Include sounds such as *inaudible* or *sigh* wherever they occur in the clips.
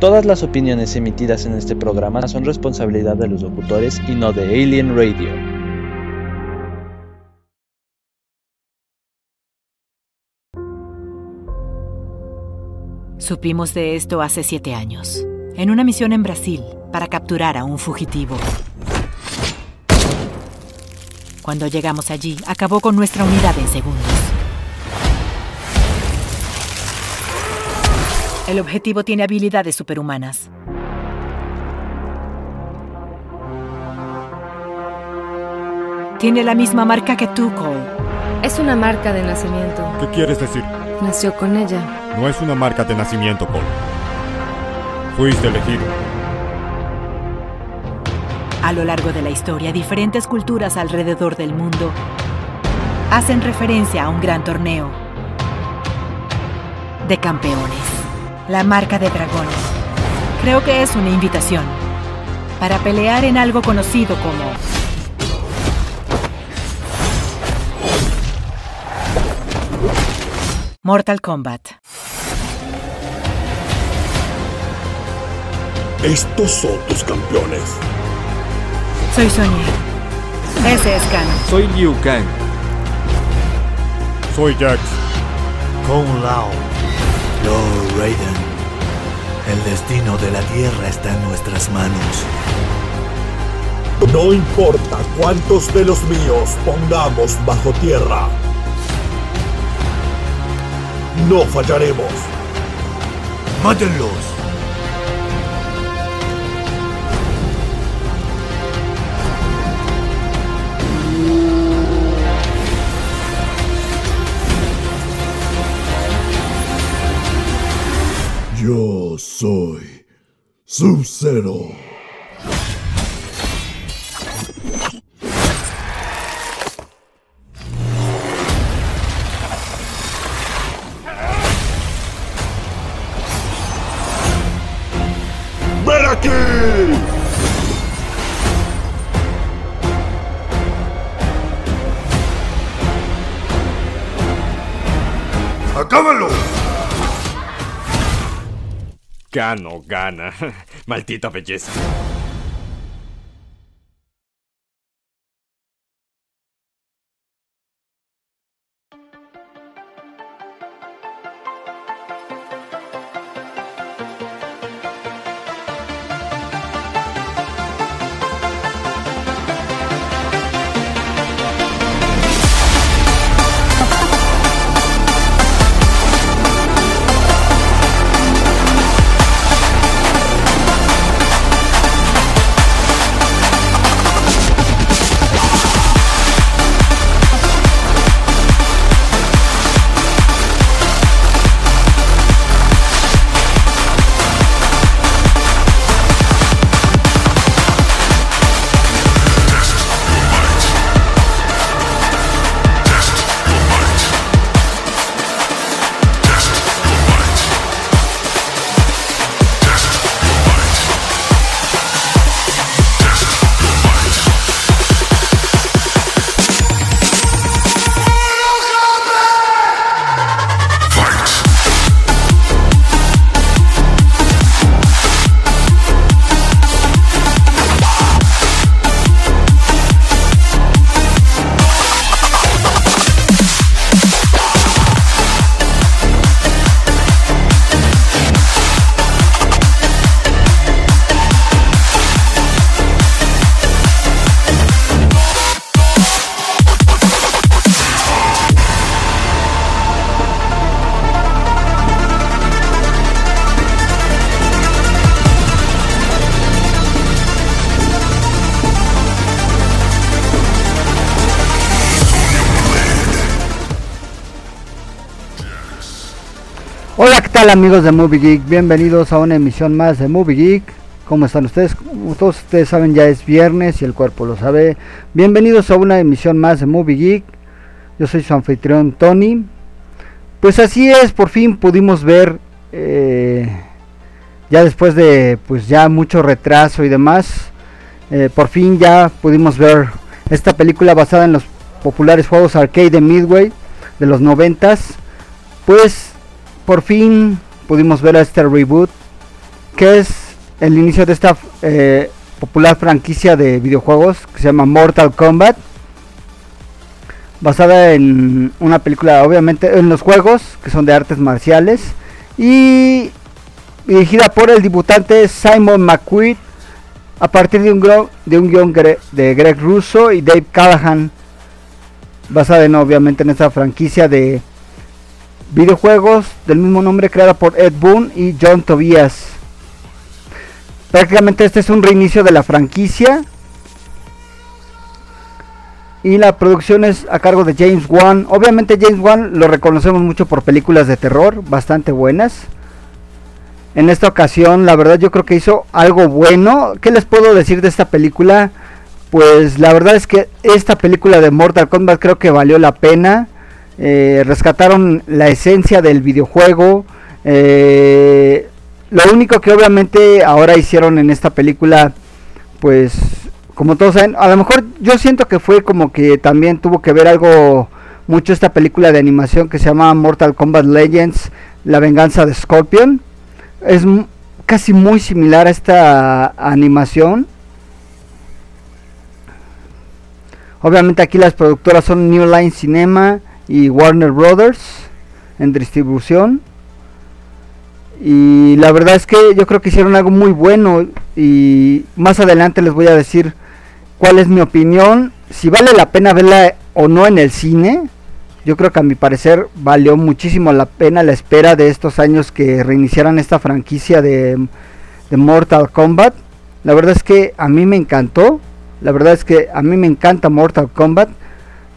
Todas las opiniones emitidas en este programa son responsabilidad de los locutores y no de Alien Radio. Supimos de esto hace siete años, en una misión en Brasil para capturar a un fugitivo. Cuando llegamos allí, acabó con nuestra unidad en segundos. El objetivo tiene habilidades superhumanas. Tiene la misma marca que tú, Cole. Es una marca de nacimiento. ¿Qué quieres decir? Nació con ella. No es una marca de nacimiento, Cole. Fuiste elegido. A lo largo de la historia, diferentes culturas alrededor del mundo hacen referencia a un gran torneo de campeones. La marca de dragones. Creo que es una invitación para pelear en algo conocido como Mortal Kombat. Estos son tus campeones. Soy Sonya. Ese es Kano. Soy Liu Kang. Soy Jax. Kung Lao. Lord Raiden. El destino de la Tierra está en nuestras manos. No importa cuántos de los míos pongamos bajo tierra. No fallaremos. ¡Mátenlos! Soy Sub-Zero. Gano, gana. *laughs* Maldita belleza. Hola, ¿qué tal amigos de Movie Geek? Bienvenidos a una emisión más de Movie Geek. ¿Cómo están ustedes? Como todos ustedes saben, ya es viernes y el cuerpo lo sabe. Bienvenidos a una emisión más de Movie Geek. Yo soy su anfitrión Tony. Pues así es, por fin pudimos ver, eh, ya después de pues ya mucho retraso y demás, eh, por fin ya pudimos ver esta película basada en los populares juegos arcade de Midway de los noventas. Pues por fin pudimos ver este reboot que es el inicio de esta eh, popular franquicia de videojuegos que se llama Mortal Kombat. Basada en una película, obviamente, en los juegos que son de artes marciales. Y dirigida por el debutante Simon McQueen a partir de un, de un guion de Greg Russo y Dave Callahan. Basada en, obviamente, en esta franquicia de videojuegos del mismo nombre creada por Ed Boon y John Tobias. Prácticamente este es un reinicio de la franquicia. Y la producción es a cargo de James Wan. Obviamente James Wan lo reconocemos mucho por películas de terror, bastante buenas. En esta ocasión, la verdad yo creo que hizo algo bueno. ¿Qué les puedo decir de esta película? Pues la verdad es que esta película de Mortal Kombat creo que valió la pena. Eh, rescataron la esencia del videojuego. Eh, lo único que obviamente ahora hicieron en esta película, pues como todos saben, a lo mejor yo siento que fue como que también tuvo que ver algo mucho esta película de animación que se llama Mortal Kombat Legends, La venganza de Scorpion. Es casi muy similar a esta animación. Obviamente aquí las productoras son New Line Cinema y Warner Brothers en distribución. Y la verdad es que yo creo que hicieron algo muy bueno y más adelante les voy a decir cuál es mi opinión, si vale la pena verla o no en el cine. Yo creo que a mi parecer valió muchísimo la pena la espera de estos años que reiniciaran esta franquicia de, Mortal Kombat. La verdad es que a mí me encantó. La verdad es que a mí me encanta Mortal Kombat.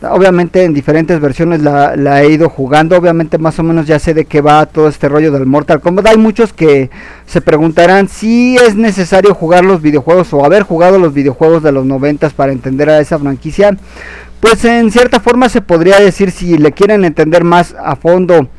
Obviamente en diferentes versiones la, he ido jugando. Obviamente más o menos ya sé de qué va todo este rollo del Mortal Kombat. Hay muchos que se preguntarán si es necesario jugar los videojuegos o haber jugado los videojuegos de los 90 para entender a esa franquicia. Pues en cierta forma se podría decir si le quieren entender más a fondo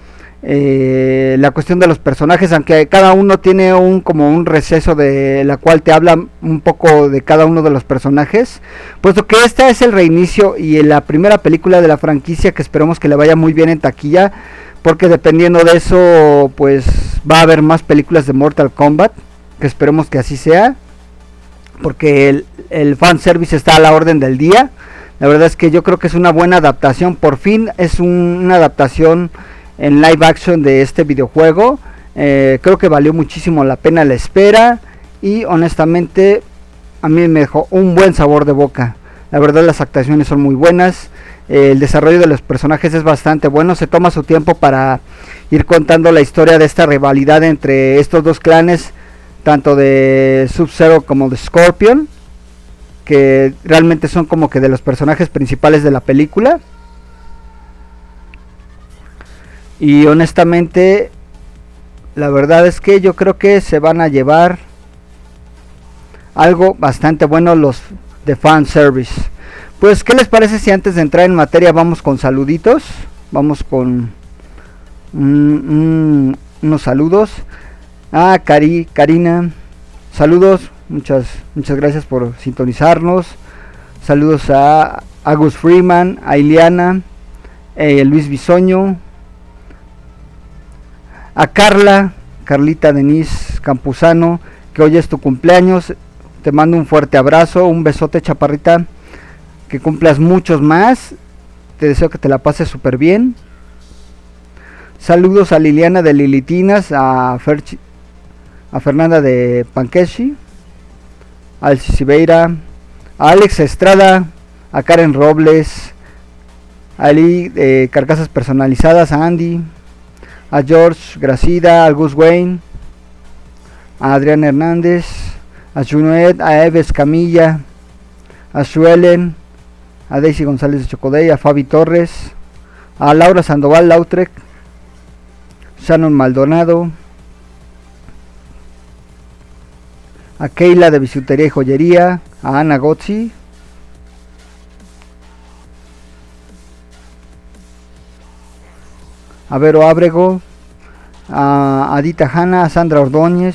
eh, la cuestión de los personajes, aunque cada uno tiene un como un receso de la cual te habla un poco de cada uno de los personajes, puesto que esta es el reinicio y la primera película de la franquicia que esperemos que le vaya muy bien en taquilla, porque dependiendo de eso, pues va a haber más películas de Mortal Kombat, que esperemos que así sea, porque el, el fan service está a la orden del día. La verdad es que yo creo que es una buena adaptación, por fin es una adaptación en live action de este videojuego. Eh, creo que valió muchísimo la pena la espera y honestamente a mí me dejó un buen sabor de boca. La verdad las actuaciones son muy buenas, el desarrollo de los personajes es bastante bueno, se toma su tiempo para ir contando la historia de esta rivalidad entre estos dos clanes, tanto de Sub-Zero como de Scorpion, que realmente son como que de los personajes principales de la película. Y honestamente, la verdad es que yo creo que se van a llevar algo bastante bueno los de fan service. Pues, ¿qué les parece si antes de entrar en materia vamos con saluditos? Vamos con unos saludos. Ah, Cari, Karina, saludos, muchas, muchas gracias por sintonizarnos. Saludos a Agus Freeman, a Iliana, eh, Luis Bisoño, a Carla, Carlita Denise Campuzano, que hoy es tu cumpleaños. Te mando un fuerte abrazo, un besote chaparrita, que cumplas muchos más. Te deseo que te la pases súper bien. Saludos a Liliana de Lilitinas, a, a Fernanda de Panqueshi, a Alci Sibeira, a Alex Estrada, a Karen Robles, a Ali de Carcasas Personalizadas, a Andy, a George Gracida, a Gus Wayne, a Adrián Hernández, a Junuet, a Eves Camilla, a Suelen, a Daisy González de Chocodey, a Fabi Torres, a Laura Sandoval Lautrec, Shannon Maldonado, a Keila de Bisutería y Joyería, a Ana Gozzi, a Vero Abrego, a Adita Hanna, a Sandra Ordóñez,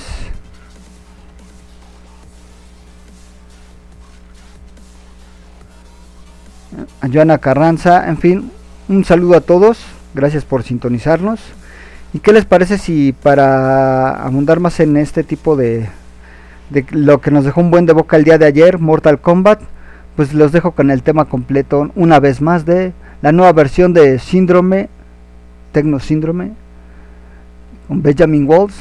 a Joana Carranza, en fin, un saludo a todos, gracias por sintonizarnos. ¿Y qué les parece si para abundar más en este tipo de, de lo que nos dejó un buen de boca el día de ayer, Mortal Kombat, pues los dejo con el tema completo una vez más de la nueva versión de Síndrome, Tecno Síndrome, con Benjamin Walls,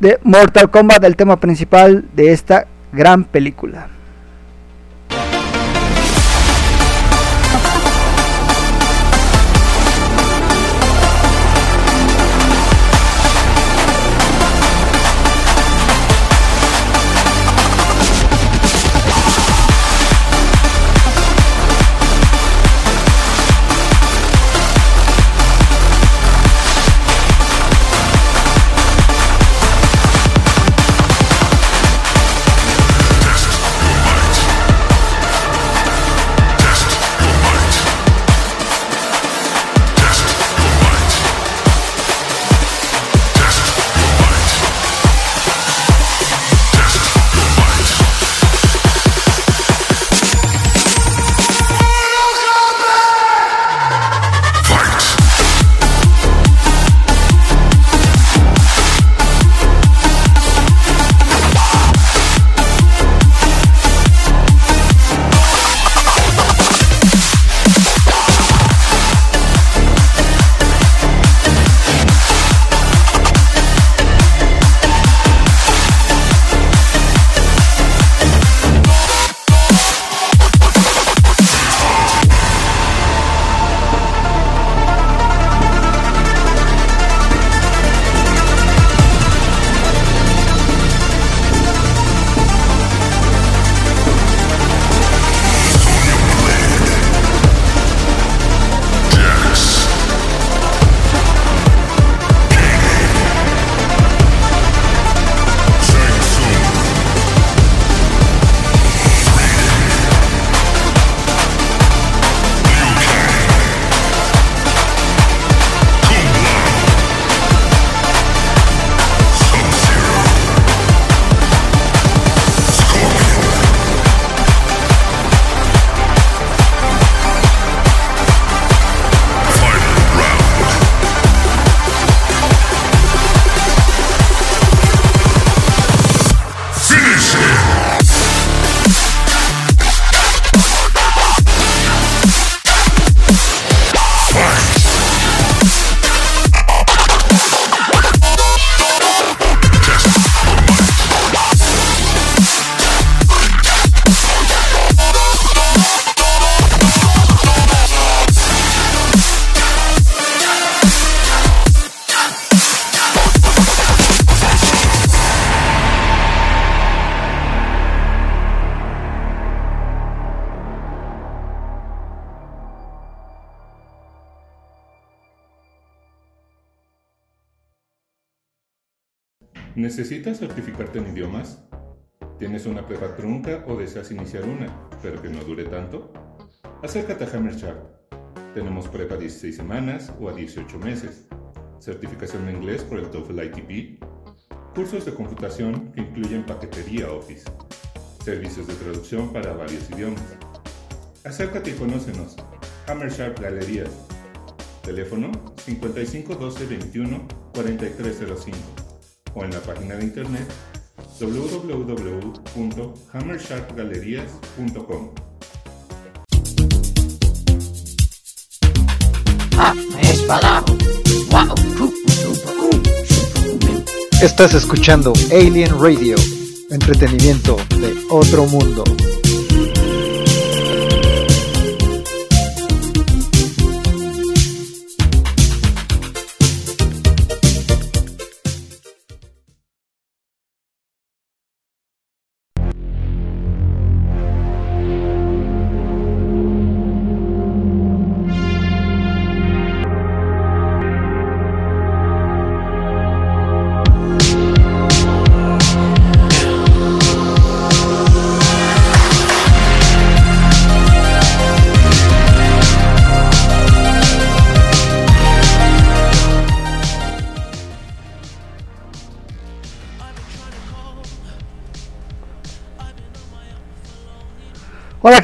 de Mortal Kombat, el tema principal de esta gran película. ¿Necesitas certificarte en idiomas? ¿Tienes una prueba trunca o deseas iniciar una, pero que no dure tanto? Acércate a Hammer Sharp. Tenemos prueba a 16 semanas o a 18 meses, certificación en inglés por el TOEFL ITP, cursos de computación que incluyen paquetería Office, servicios de traducción para varios idiomas. Acércate y conócenos. Hammer Sharp Galerías. Teléfono 55 12 21 4305 o en la página de internet www.hammersharpgalerías.com. Estás escuchando Alien Radio, entretenimiento de otro mundo.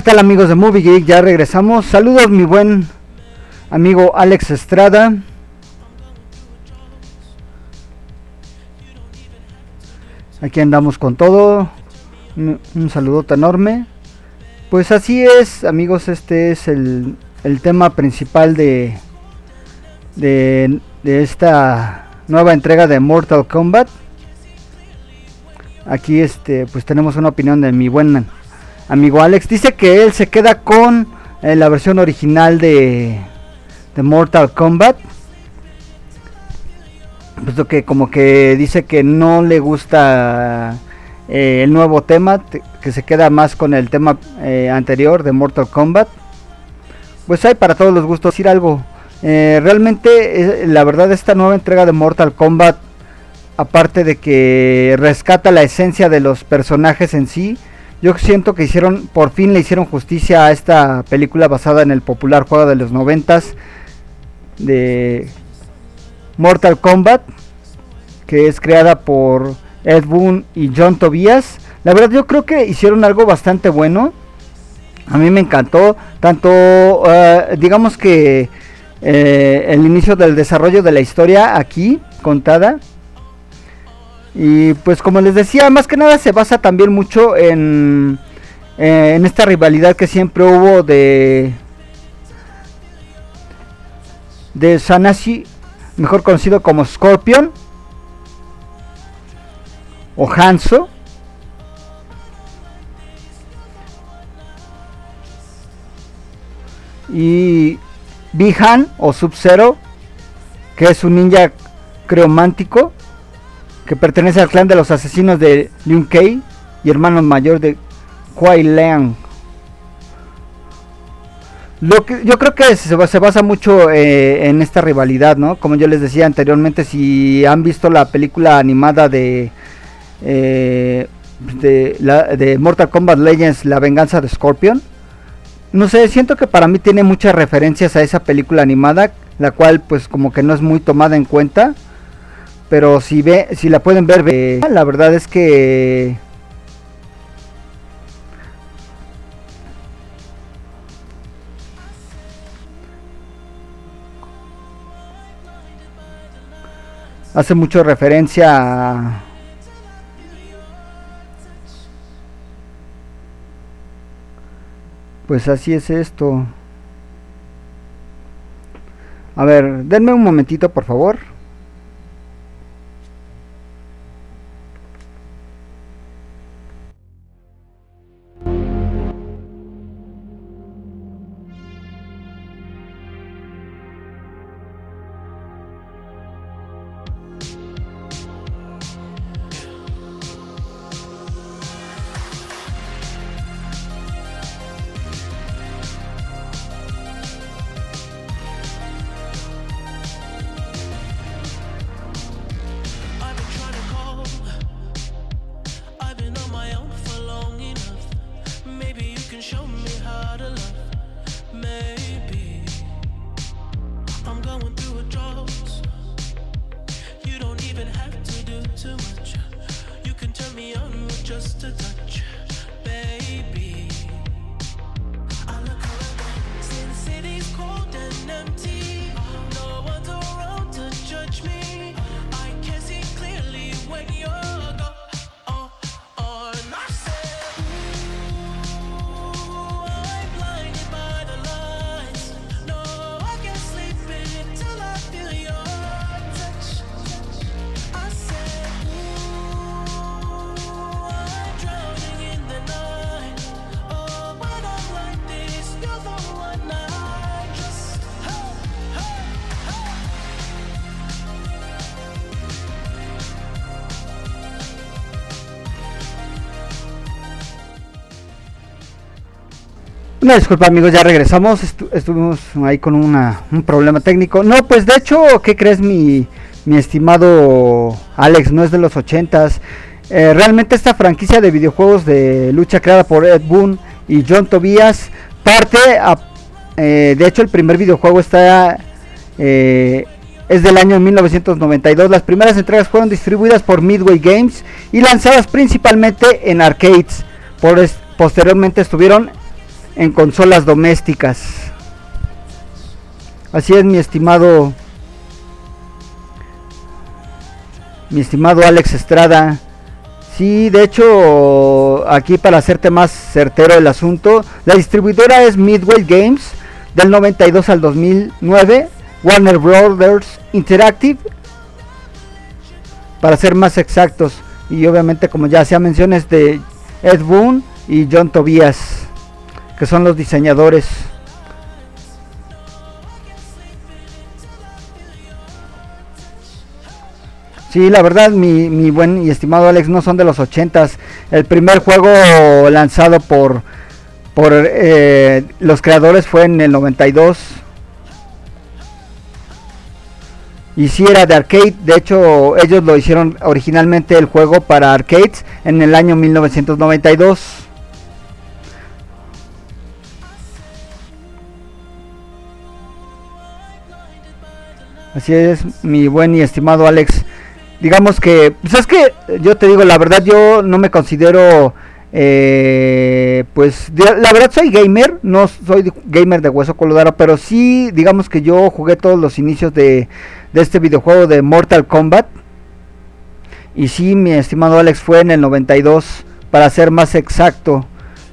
¿qué tal amigos de Movie Geek? Ya regresamos. Saludos mi buen amigo Alex Estrada. Aquí andamos con todo. Un, un saludote enorme. Pues así es, amigos, este es el, el tema principal de, de, de esta nueva entrega de Mortal Kombat. Aquí este pues tenemos una opinión de mi buen amigo Alex. Dice que él se queda con eh, la versión original de, Mortal Kombat. Puesto que como que dice que no le gusta eh, el nuevo tema, que se queda más con el tema eh, anterior de Mortal Kombat. Pues hay para todos los gustos decir algo. Realmente, la verdad, esta nueva entrega de Mortal Kombat, aparte de que rescata la esencia de los personajes en sí, yo siento que hicieron, por fin le hicieron justicia a esta película basada en el popular juego de los noventas de Mortal Kombat, que es creada por Ed Boon y John Tobias. La verdad yo creo que hicieron algo bastante bueno. A mí me encantó. Tanto, uh, digamos que eh, el inicio del desarrollo de la historia aquí contada. Y pues como les decía, más que nada se basa también mucho en, eh, en esta rivalidad que siempre hubo de de Sanashi, mejor conocido como Scorpion o Hanzo. Y Bihan o Sub-Zero, que es un ninja creomántico que pertenece al clan de los asesinos de Liu Kei y hermano mayor de Kuai Leang. Lo que, yo creo que se, basa mucho eh, en esta rivalidad, ¿no? Como yo les decía anteriormente, si han visto la película animada de, eh, de, de Mortal Kombat Legends, La venganza de Scorpion, no sé, siento que para mí tiene muchas referencias a esa película animada, la cual pues como que no es muy tomada en cuenta. Pero si ve, si la pueden ver, ve, la verdad es que hace mucho referencia a Pues así es esto. A ver, denme un momentito, por favor. Una disculpa amigos, ya regresamos, Estu estuvimos ahí con una, un problema técnico. No, pues de hecho, ¿qué crees mi, estimado Alex? No es de los ochentas. Eh, realmente esta franquicia de videojuegos de lucha creada por Ed Boon y John Tobias parte eh, de hecho el primer videojuego está eh, es del año 1992 las primeras entregas fueron distribuidas por Midway Games y lanzadas principalmente en arcades por posteriormente estuvieron en consolas domésticas. Así es, mi estimado mi estimado Alex Estrada. Sí, de hecho, aquí para hacerte más certero el asunto, la distribuidora es Midway Games del 92 al 2009, Warner Brothers Interactive, para ser más exactos, y obviamente como ya se ha mencionado es de Ed Boon y John Tobias, que son los diseñadores. Sí, la verdad, mi, mi, buen y estimado Alex, no son de los 80 El primer juego lanzado por, por eh, los creadores fue en el 92. Y si era de arcade, de hecho ellos lo hicieron originalmente el juego para arcades en el año 1992. Así es, mi buen y estimado Alex digamos que, pues es que yo te digo, la verdad yo no me considero, eh, pues la verdad soy gamer, no soy gamer de hueso colorado, pero sí, digamos que yo jugué todos los inicios de, de este videojuego de Mortal Kombat. Y sí, mi estimado Alex fue en el 92, para ser más exacto,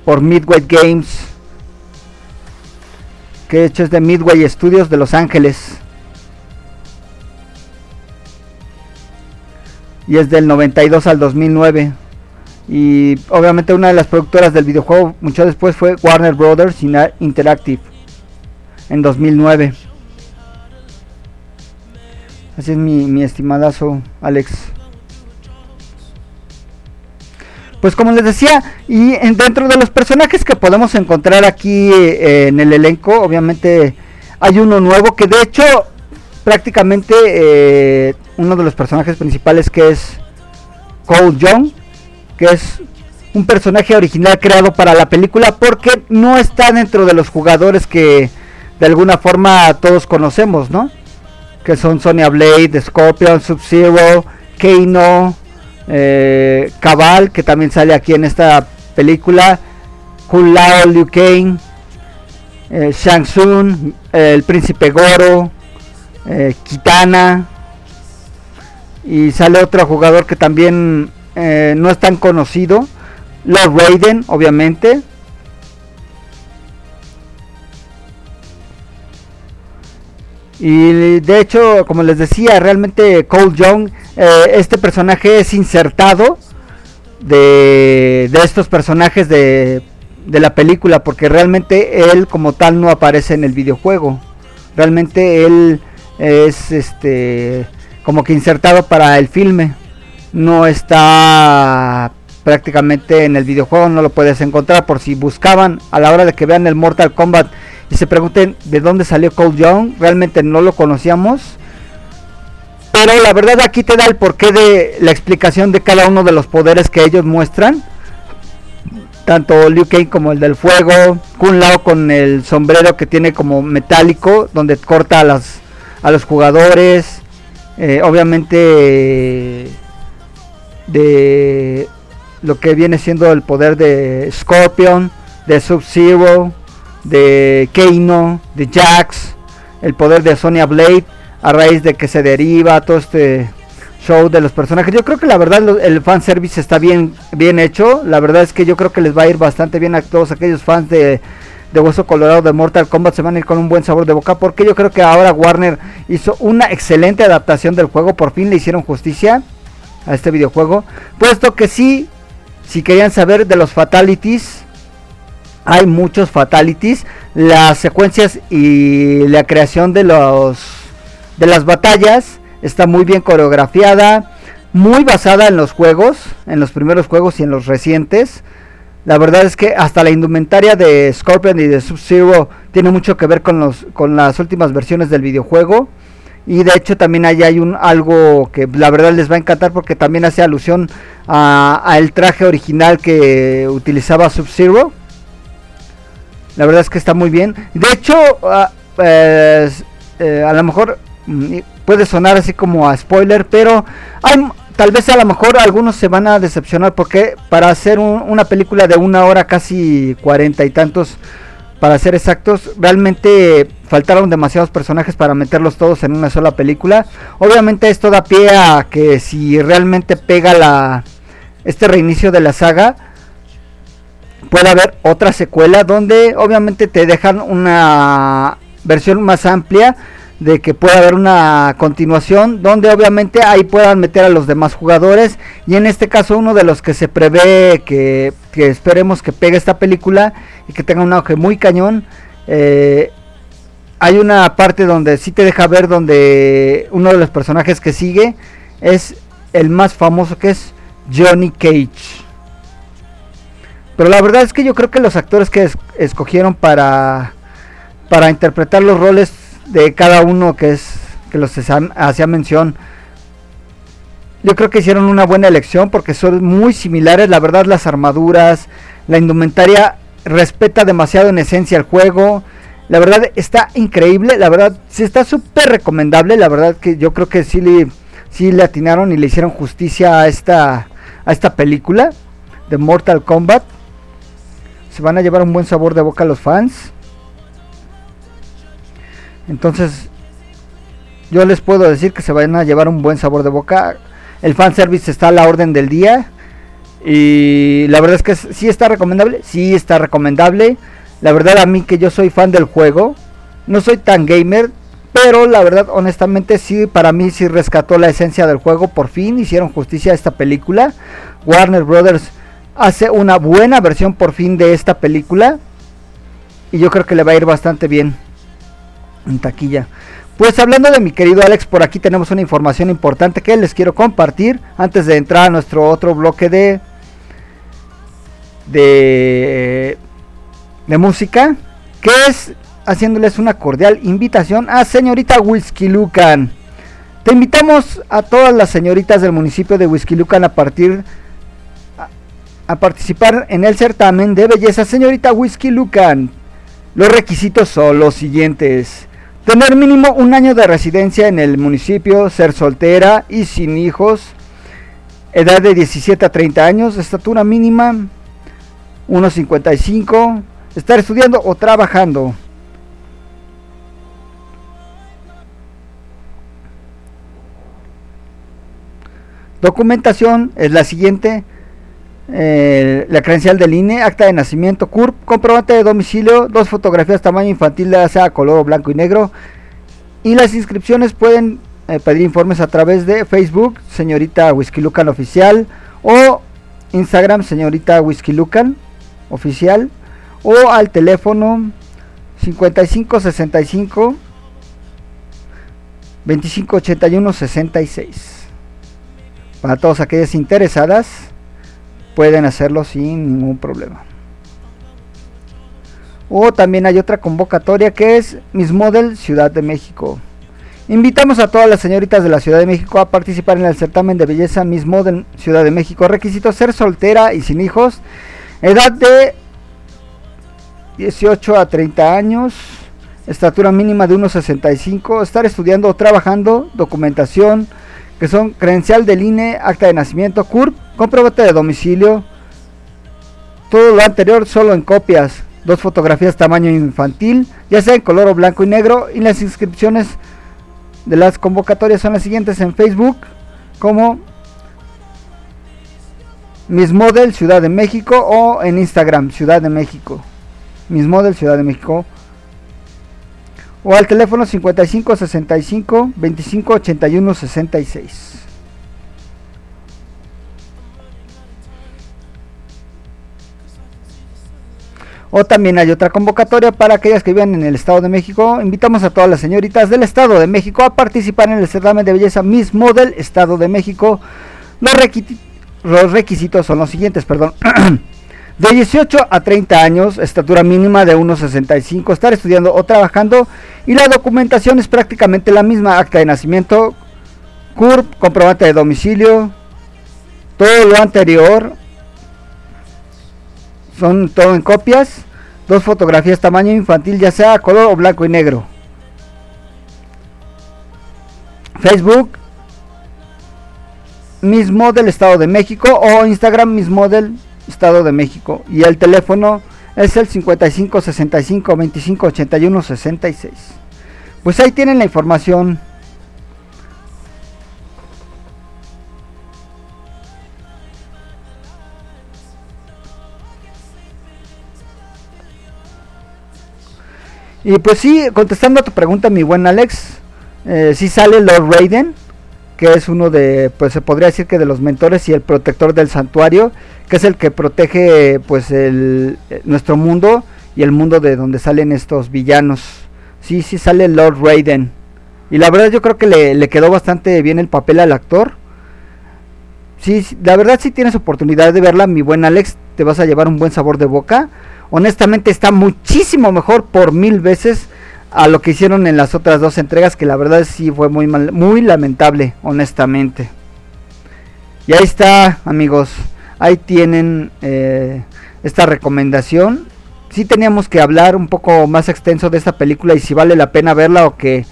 por Midway Games, que de hecho es de Midway Studios de Los Ángeles. Y es del 92 al 2009. Y obviamente una de las productoras del videojuego mucho después fue Warner Brothers Interactive en 2009. Así es mi, mi estimadazo Alex. Pues como les decía, y dentro de los personajes que podemos encontrar aquí eh, en el elenco, obviamente hay uno nuevo que de hecho prácticamente eh, uno de los personajes principales que es Cole Young, que es un personaje original creado para la película porque no está dentro de los jugadores que de alguna forma todos conocemos, ¿no? Que son Sonya Blade, Scorpion, Sub-Zero, Kano, eh, Cabal, que también sale aquí en esta película, Kun Lao, Liu Kang, eh, Shang Tsung, el príncipe Goro, eh, Kitana. Y sale otro jugador que también eh, no es tan conocido. Lord Raiden, obviamente. Y de hecho, como les decía, realmente Cole Young, eh, este personaje es insertado de, de estos personajes de, de, la película, porque realmente él como tal no aparece en el videojuego. Realmente él es este como que insertado para el filme. No está prácticamente en el videojuego, no lo puedes encontrar. Por si buscaban a la hora de que vean el Mortal Kombat y se pregunten de dónde salió Cole Young, realmente no lo conocíamos. Pero la verdad aquí te da el porqué de la explicación de cada uno de los poderes que ellos muestran. Tanto Liu Kang como el del fuego, Kun Lao con el sombrero que tiene como metálico, donde corta las a los jugadores, eh, obviamente de lo que viene siendo el poder de Scorpion, de Sub-Zero, de Kano, de Jax, el poder de Sonya Blade, a raíz de que se deriva todo este show de los personajes. Yo creo que la verdad el fanservice está bien, bien hecho. La verdad es que yo creo que les va a ir bastante bien a todos aquellos fans de de Hueso Colorado de Mortal Kombat se van a ir con un buen sabor de boca porque yo creo que ahora Warner hizo una excelente adaptación del juego, por fin le hicieron justicia a este videojuego, puesto que sí, si querían saber de los fatalities, hay muchos fatalities, las secuencias y la creación de los de las batallas está muy bien coreografiada, muy basada en los juegos, en los primeros juegos y en los recientes. La verdad es que hasta la indumentaria de Scorpion y de Sub-Zero tiene mucho que ver con, los, con las últimas versiones del videojuego. Y de hecho también ahí hay un algo que la verdad les va a encantar porque también hace alusión a, el traje original que utilizaba Sub-Zero. La verdad es que está muy bien. De hecho, ah, pues, eh, a lo mejor mm, puede sonar así como a spoiler, pero hay, tal vez a lo mejor algunos se van a decepcionar porque para hacer una película de una hora casi cuarenta y tantos, para ser exactos, realmente faltaron demasiados personajes para meterlos todos en una sola película. Obviamente esto da pie a que si realmente pega la este reinicio de la saga, puede haber otra secuela donde obviamente te dejan una versión más amplia de que pueda haber una continuación donde obviamente ahí puedan meter a los demás jugadores. Y en este caso uno de los que se prevé que, esperemos que pegue esta película y que tenga un auge muy cañón eh, hay una parte donde sí te deja ver donde uno de los personajes que sigue es el más famoso que es Johnny Cage. Pero la verdad es que yo creo que los actores que escogieron para para interpretar los roles de cada uno que es que los hacía mención. Yo creo que hicieron una buena elección porque son muy similares, la verdad las armaduras, la indumentaria respeta demasiado en esencia el juego. La verdad está increíble, la verdad sí está súper recomendable, la verdad que yo creo que sí le, sí le atinaron y le hicieron justicia a esta, a esta película de Mortal Kombat. Se van a llevar un buen sabor de boca a los fans. Entonces, yo les puedo decir que se van a llevar un buen sabor de boca. El fanservice está a la orden del día. Y la verdad es que sí está recomendable. Sí está recomendable. La verdad a mí que yo soy fan del juego. No soy tan gamer. Pero la verdad honestamente sí para mí sí rescató la esencia del juego. Por fin hicieron justicia a esta película. Warner Brothers hace una buena versión por fin de esta película. Y yo creo que le va a ir bastante bien en taquilla. Pues hablando de mi querido Alex, por aquí tenemos una información importante que les quiero compartir antes de entrar a nuestro otro bloque de de, de música, que es haciéndoles una cordial invitación a señorita Whisky Lucan. Te invitamos a todas las señoritas del municipio de Whisky Lucan a partir a participar en el certamen de belleza señorita Whisky Lucan. Los requisitos son los siguientes Tener mínimo un año de residencia en el municipio, ser soltera y sin hijos, edad de 17 a 30 años, estatura mínima 1,55, estar estudiando o trabajando. Documentación es la siguiente. Eh, la credencial del INE, acta de nacimiento, CURP, comprobante de domicilio, dos fotografías tamaño infantil, ya sea color blanco y negro. Y las inscripciones pueden eh, pedir informes a través de Facebook, señorita Whisky Lucan oficial, o Instagram, señorita Whisky Lucan oficial, o al teléfono 5565 2581 66. Para todas aquellas interesadas pueden hacerlo sin ningún problema. O también hay otra convocatoria que es Miss Model Ciudad de México. Invitamos a todas las señoritas de la Ciudad de México a participar en el certamen de belleza Miss Model Ciudad de México. Requisito ser soltera y sin hijos. Edad de 18 a 30 años. Estatura mínima de 1,65. Estar estudiando o trabajando. Documentación que son credencial del INE, acta de nacimiento, CURP, comprobante de domicilio. Todo lo anterior solo en copias. Dos fotografías tamaño infantil, ya sea en color o blanco y negro. Y las inscripciones de las convocatorias son las siguientes en Facebook, como Miss Model Ciudad de México o en Instagram Ciudad de México. Miss Model Ciudad de México o al teléfono 55 65 25 81 66. O también hay otra convocatoria para aquellas que vivan en el Estado de México. Invitamos a todas las señoritas del Estado de México a participar en el certamen de belleza Miss Model Estado de México. Los, los requisitos son los siguientes, perdón. *clears throat* De 18 a 30 años, estatura mínima de 1,65, estar estudiando o trabajando y la documentación es prácticamente la misma, acta de nacimiento, CURP, comprobante de domicilio, todo lo anterior son todo en copias, dos fotografías tamaño infantil, ya sea color o blanco y negro. Facebook, Miss Model Estado de México o Instagram Miss Model Estado de México. Y el teléfono es el 55 65 25 81 66. Pues ahí tienen la información. Y pues sí, contestando a tu pregunta, mi buen Alex, eh, sí sale Lord Raiden, que es uno de, pues se podría decir que de los mentores y el protector del santuario, que es el que protege pues el, eh, nuestro mundo y el mundo de donde salen estos villanos. Sí, sí sale Lord Raiden. Y la verdad yo creo que le, le quedó bastante bien el papel al actor. Sí, sí, la verdad si tienes oportunidad de verla, mi buen Alex, te vas a llevar un buen sabor de boca. Honestamente está muchísimo mejor por mil veces a lo que hicieron en las otras dos entregas, que la verdad sí fue muy mal, muy lamentable, honestamente. Y ahí está, amigos, ahí tienen eh, esta recomendación. Sí teníamos que hablar un poco más extenso de esta película y si vale la pena verla o que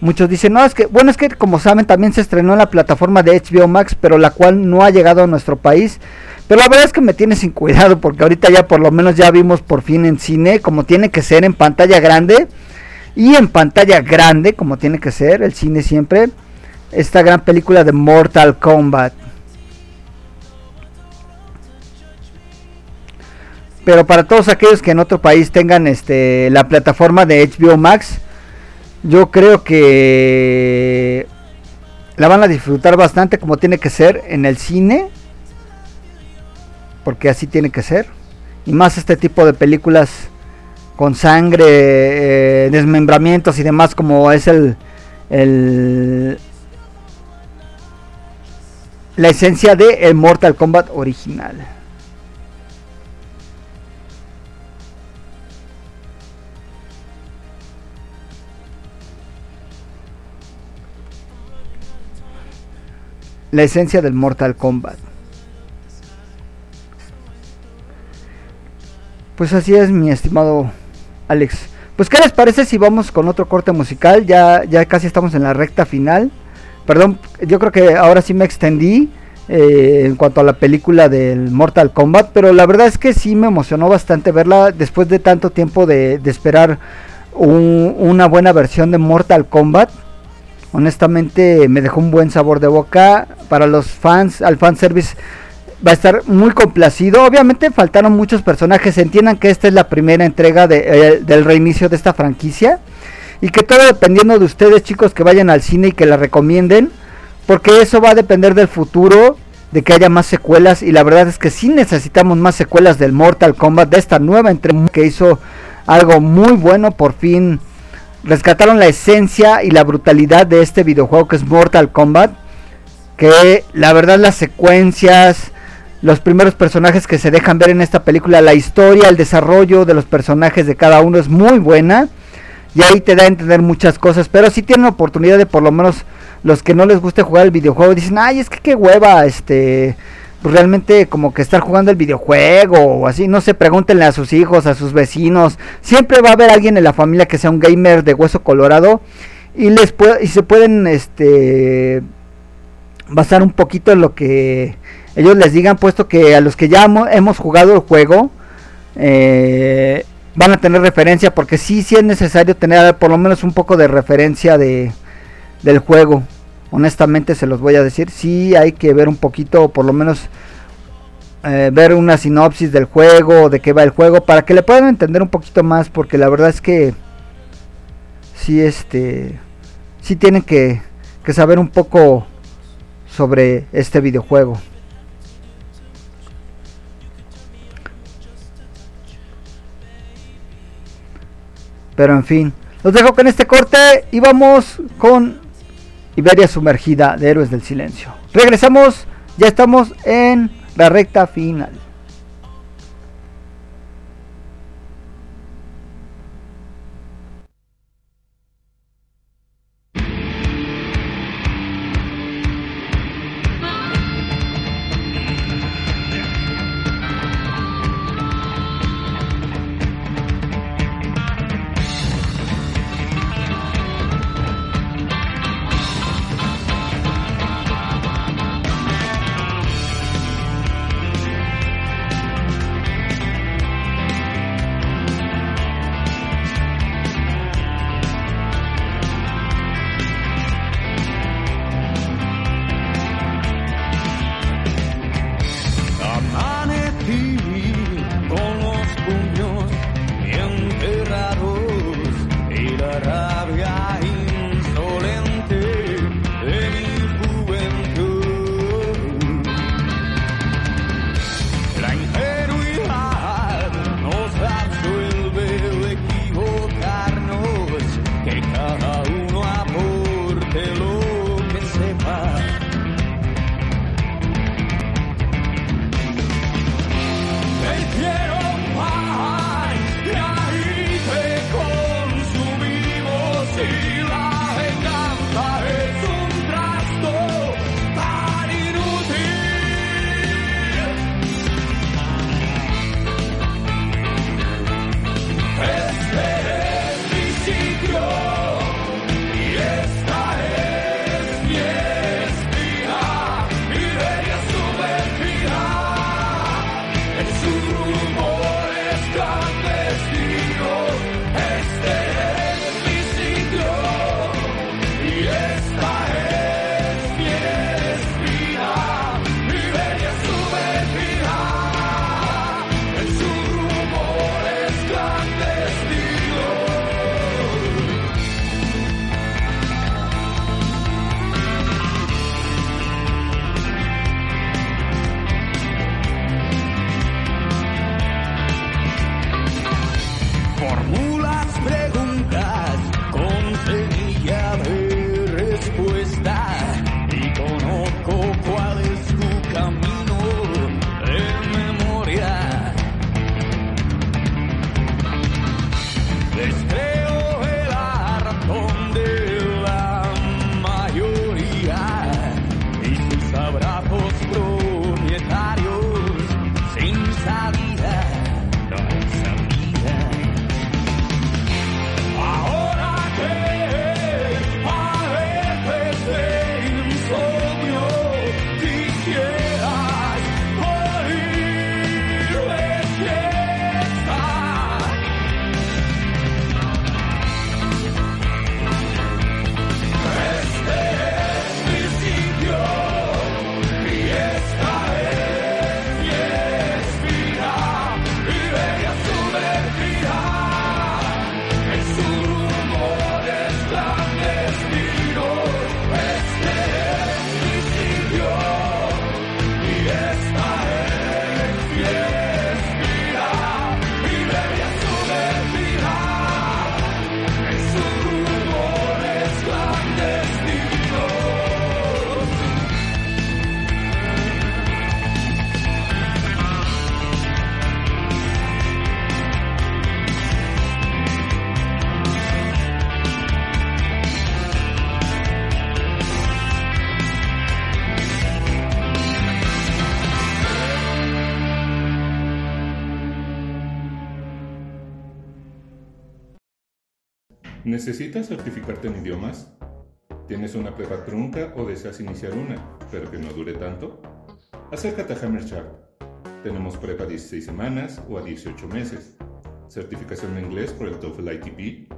muchos dicen, no, es que, bueno, es que como saben también se estrenó en la plataforma de HBO Max, pero la cual no ha llegado a nuestro país. Pero la verdad es que me tiene sin cuidado porque ahorita ya por lo menos ya vimos por fin en cine como tiene que ser en pantalla grande y en pantalla grande, como tiene que ser, el cine siempre, esta gran película de Mortal Kombat. Pero para todos aquellos que en otro país tengan este la plataforma de HBO Max, yo creo que la van a disfrutar bastante como tiene que ser en el cine, porque así tiene que ser. Y más este tipo de películas con sangre, eh, desmembramientos y demás, como es el, el la esencia de el Mortal Kombat original. La esencia del Mortal Kombat. Pues así es, mi estimado Alex. Pues qué les parece si vamos con otro corte musical, ya, ya casi estamos en la recta final. Perdón, yo creo que ahora sí me extendí eh, en cuanto a la película del Mortal Kombat, pero la verdad es que sí me emocionó bastante verla después de tanto tiempo de, esperar una buena versión de Mortal Kombat. Honestamente me dejó un buen sabor de boca para los fans, al fanservice va a estar muy complacido. Obviamente faltaron muchos personajes. Entiendan que esta es la primera entrega eh, del reinicio de esta franquicia. Y que todo dependiendo de ustedes, chicos, que vayan al cine y que la recomienden. Porque eso va a depender del futuro. De que haya más secuelas. Y la verdad es que sí necesitamos más secuelas del Mortal Kombat. De esta nueva entrega que hizo algo muy bueno. Por fin rescataron la esencia y la brutalidad de este videojuego que es Mortal Kombat. Que la verdad las secuencias los primeros personajes que se dejan ver en esta película, la historia, el desarrollo de los personajes de cada uno es muy buena. Y ahí te da a entender muchas cosas. Pero si tienen oportunidad de por lo menos los que no les guste jugar el videojuego, dicen, ay, es que qué hueva, este, pues realmente como que estar jugando el videojuego o así, no sé, pregúntenle a sus hijos, a sus vecinos. Siempre va a haber alguien en la familia que sea un gamer de hueso colorado y les puede, y se pueden este basar un poquito en lo que ellos les digan, puesto que a los que ya hemos jugado el juego, eh, van a tener referencia, porque sí, sí es necesario tener por lo menos un poco de referencia de, del juego. Honestamente se los voy a decir, sí hay que ver un poquito, por lo menos eh, ver una sinopsis del juego, de qué va el juego, para que le puedan entender un poquito más, porque la verdad es que sí, este, sí tienen que, que saber un poco sobre este videojuego. Pero en fin, los dejo con este corte y vamos con Iberia sumergida de Héroes del Silencio. Regresamos, ya estamos en la recta final. ¿Necesitas certificarte en idiomas? ¿Tienes una prepa trunca o deseas iniciar una, pero que no dure tanto? Acércate a Hammer Tenemos prepa a 16 semanas o a 18 meses, certificación de inglés por el TOEFL ITP,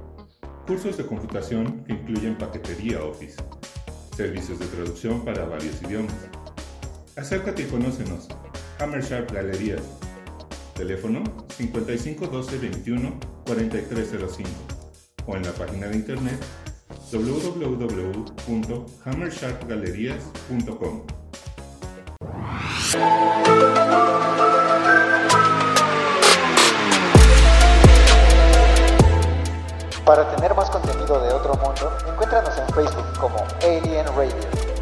cursos de computación que incluyen paquetería Office, servicios de traducción para varios idiomas. Acércate y conócenos. Hammer Galerías. Teléfono 55 12 21 4305 o en la página de internet www.hammersharkgalerías.com. Para tener más contenido de otro mundo, encuéntranos en Facebook como Alien Radio.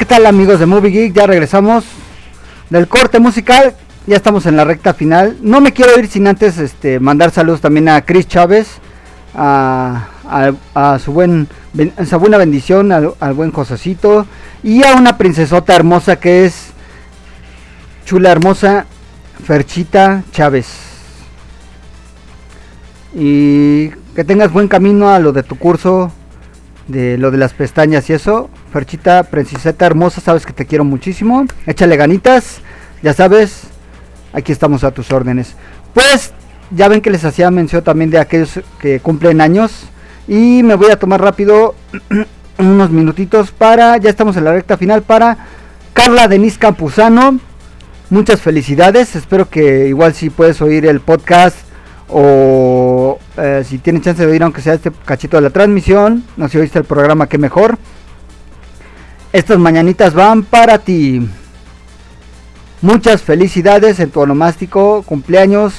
¿Qué tal amigos de Movie Geek? Ya regresamos del corte musical. Ya estamos en la recta final. No me quiero ir sin antes este, mandar saludos también a Chris Chávez, a, su, buen, a buena bendición, al, buen Josecito y a una princesota hermosa que es chula hermosa, Ferchita Chávez. Y que tengas buen camino a lo de tu curso, de lo de las pestañas y eso. Ferchita, princeseta hermosa, sabes que te quiero muchísimo. Échale ganitas, ya sabes, aquí estamos a tus órdenes. Pues ya ven que les hacía mención también de aquellos que cumplen años. Y me voy a tomar rápido *clears throat* unos minutitos para, ya estamos en la recta final, para Carla Denise Campuzano. Muchas felicidades, espero que igual si puedes oír el podcast o eh, si tienes chance de oír aunque sea este cachito de la transmisión, no si oíste el programa, que mejor. Estas mañanitas van para ti. Muchas felicidades en tu onomástico, cumpleaños,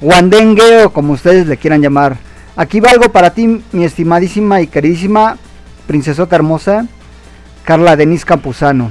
guandengue o como ustedes le quieran llamar. Aquí va algo para ti, mi estimadísima y queridísima princesota hermosa, Carla Denise Campuzano.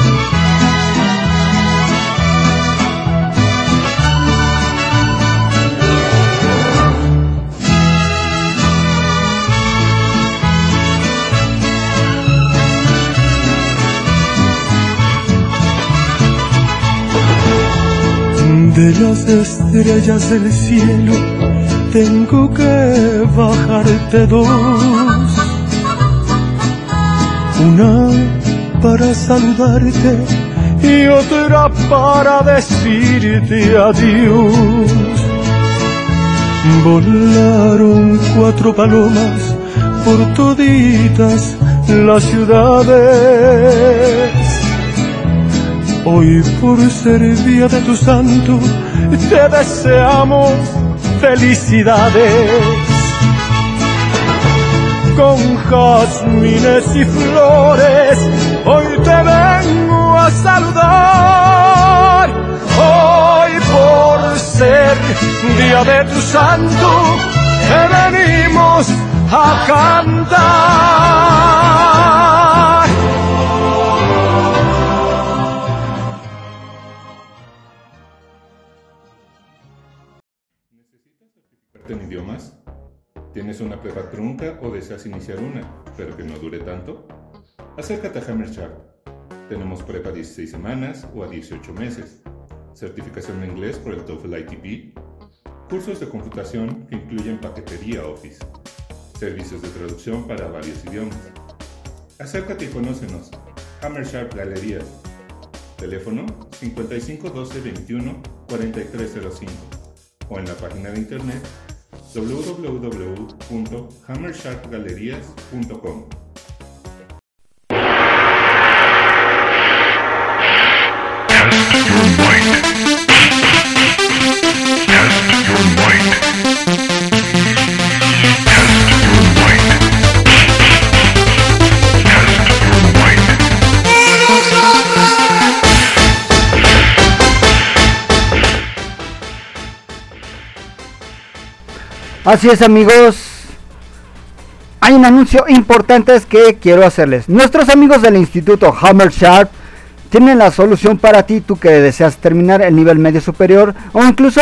De las estrellas del cielo tengo que bajarte dos. Una para saludarte y otra para decirte adiós. Volaron cuatro palomas por toditas las ciudades Hoy por ser día de tu santo, te deseamos felicidades. Con jazmines y flores, hoy te vengo a saludar. Hoy por ser día de tu santo, te venimos a cantar. ¿Tienes una prueba trunca o deseas iniciar una, pero que no dure tanto? Acércate a Hammer Sharp. Tenemos prepa a 16 semanas o a 18 meses, certificación en inglés por el TOEFL ITP, cursos de computación que incluyen paquetería Office, servicios de traducción para varios idiomas. Acércate y conócenos. Hammer Sharp Galerías. Teléfono 5512 21 4305 o en la página de internet www.hammersharpgalerías.com. Así es amigos, hay un anuncio importante que quiero hacerles. Nuestros amigos del Instituto Hammer Sharp tienen la solución para ti, tú que deseas terminar el nivel medio superior o incluso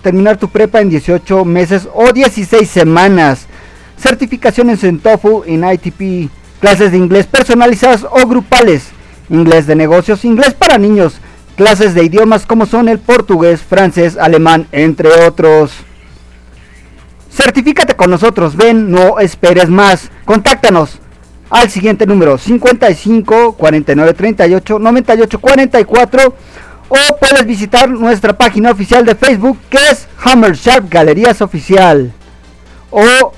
terminar tu prepa en 18 meses o 16 semanas. Certificaciones en TOEFL, en ITP, clases de inglés personalizadas o grupales, inglés de negocios, inglés para niños, clases de idiomas como son el portugués, francés, alemán, entre otros. Certifícate con nosotros, ven, no esperes más. Contáctanos al siguiente número 55 49 38 98 44 o puedes visitar nuestra página oficial de Facebook que es Hammer Sharp Galerías Oficial o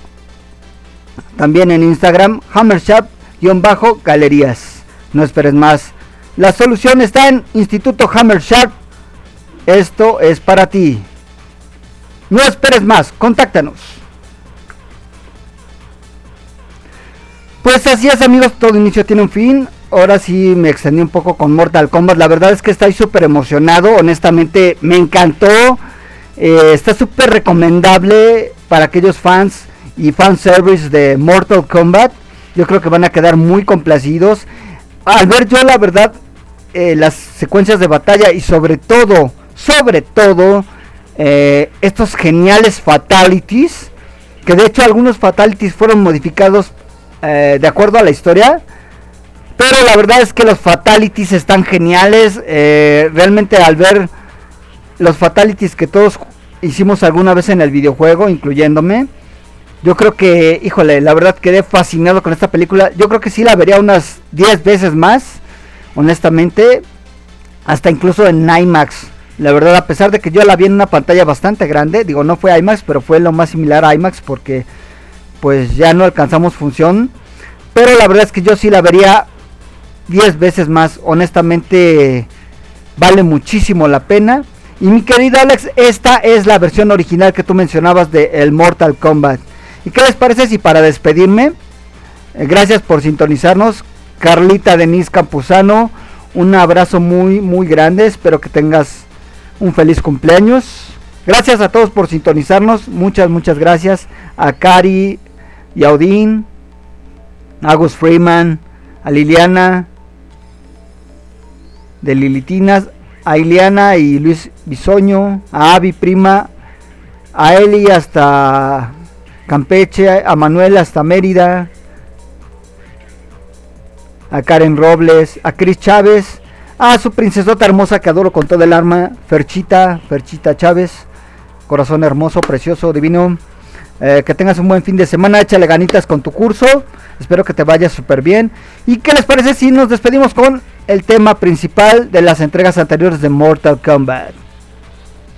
también en Instagram Hammer Sharp-Galerías. No esperes más. La solución está en Instituto Hammer Sharp. Esto es para ti. No esperes más, contáctanos. Pues así es amigos, todo inicio tiene un fin. Ahora sí me extendí un poco con Mortal Kombat. La verdad es que estoy súper emocionado. Honestamente me encantó. Eh, está súper recomendable para aquellos fans y fanservice de Mortal Kombat. Yo creo que van a quedar muy complacidos. Al ver yo la verdad eh, las secuencias de batalla y sobre todo, sobre todo, eh, estos geniales fatalities. Que de hecho algunos fatalities fueron modificados eh, de acuerdo a la historia. Pero la verdad es que los fatalities están geniales. Eh, realmente al ver los fatalities que todos hicimos alguna vez en el videojuego, incluyéndome. Yo creo que, híjole, la verdad quedé fascinado con esta película. Yo creo que sí la vería unas 10 veces más, honestamente. Hasta incluso en IMAX. La verdad, a pesar de que yo la vi en una pantalla bastante grande, digo, no fue IMAX, pero fue lo más similar a IMAX porque pues ya no alcanzamos función. Pero la verdad es que yo sí la vería 10 veces más. Honestamente, vale muchísimo la pena. Y mi querido Alex, esta es la versión original que tú mencionabas de el Mortal Kombat. ¿Y qué les parece si para despedirme, eh, gracias por sintonizarnos, Carlita Denise Campuzano, un abrazo muy, muy grande, espero que tengas un feliz cumpleaños. Gracias a todos por sintonizarnos, muchas, muchas gracias. A Cari, y a Odín, a Agus Freeman, a Liliana de Lilitinas, a Iliana y Luis Bisoño, a Avi Prima, a Eli hasta Campeche, a Manuel hasta Mérida, a Karen Robles, a Cris Chávez, a su princesota hermosa que adoro con todo el alma, Ferchita, Ferchita Chávez, corazón hermoso, precioso, divino. Eh, que tengas un buen fin de semana, échale ganitas con tu curso. Espero que te vaya súper bien. ¿Y qué les parece si nos despedimos con el tema principal de las entregas anteriores de Mortal Kombat?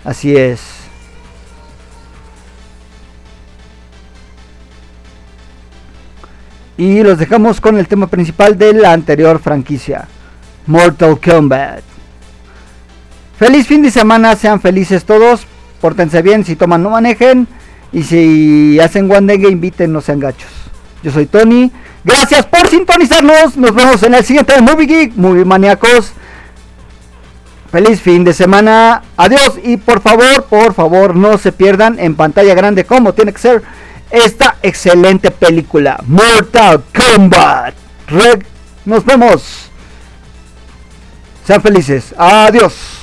Así es. Y los dejamos con el tema principal de la anterior franquicia, Mortal Kombat. Feliz fin de semana, sean felices todos, pórtense bien, si toman no manejen. Y si hacen guandengue, inviten, no sean gachos. Yo soy Tony. Gracias por sintonizarnos. Nos vemos en el siguiente Movie Geek, Movie Maníacos. Feliz fin de semana. Adiós. Y por favor, por favor, no se pierdan en pantalla grande como tiene que ser esta excelente película, Mortal Kombat. Reg, nos vemos. Sean felices. Adiós.